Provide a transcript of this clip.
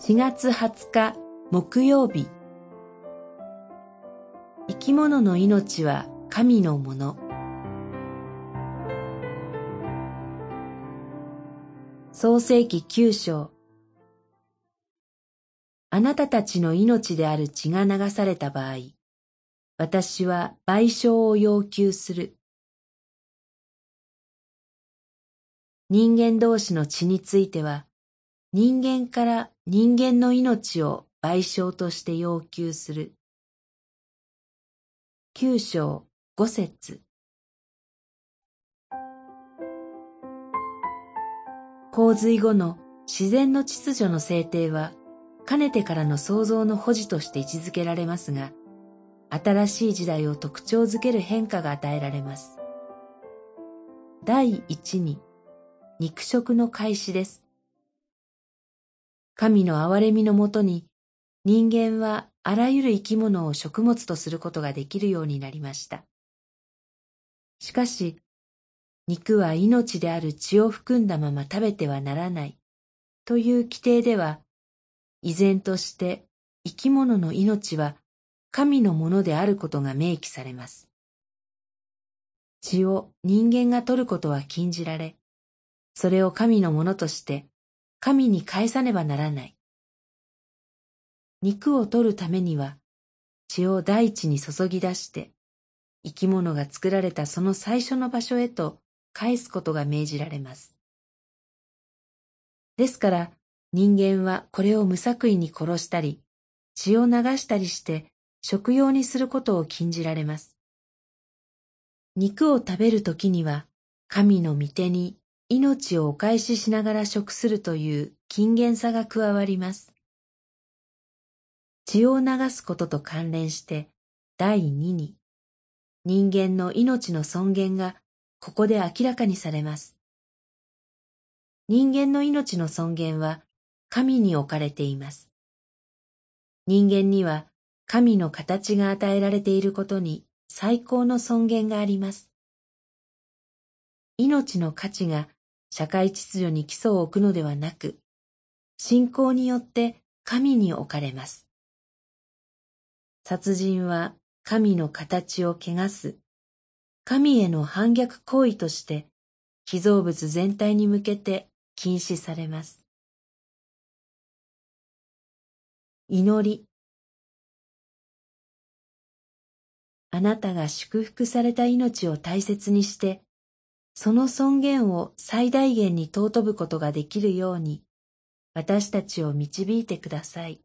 4月20日木曜日。生き物の命は神のもの。創世記九章。あなたたちの命である血が流された場合、私は賠償を要求する。人間同士の血については、人間から人間の命を賠償として要求する。九章五節洪水後の自然の秩序の制定は、かねてからの創造の保持として位置づけられますが、新しい時代を特徴づける変化が与えられます。第一に、肉食の開始です。神の憐れみのもとに、人間はあらゆる生き物を食物とすることができるようになりました。しかし、肉は命である血を含んだまま食べてはならないという規定では、依然として生き物の命は神のものであることが明記されます。血を人間が取ることは禁じられ、それを神のものとして神に返さねばならない。肉を取るためには血を大地に注ぎ出して生き物が作られたその最初の場所へと返すことが命じられます。ですから人間はこれを無作為に殺したり、血を流したりして食用にすることを禁じられます。肉を食べるときには、神の御手に命をお返ししながら食するという禁言さが加わります。血を流すことと関連して、第二に、人間の命の尊厳がここで明らかにされます。人間の命の尊厳は神に置かれています。人間には神の形が与えられていることに最高の尊厳があります。命の価値が社会秩序に基礎を置くのではなく、信仰によって神に置かれます。殺人は神の形を汚す、神への反逆行為として、被造物全体に向けて禁止されます。祈りあなたが祝福された命を大切にして、その尊厳を最大限に尊ぶことができるように、私たちを導いてください。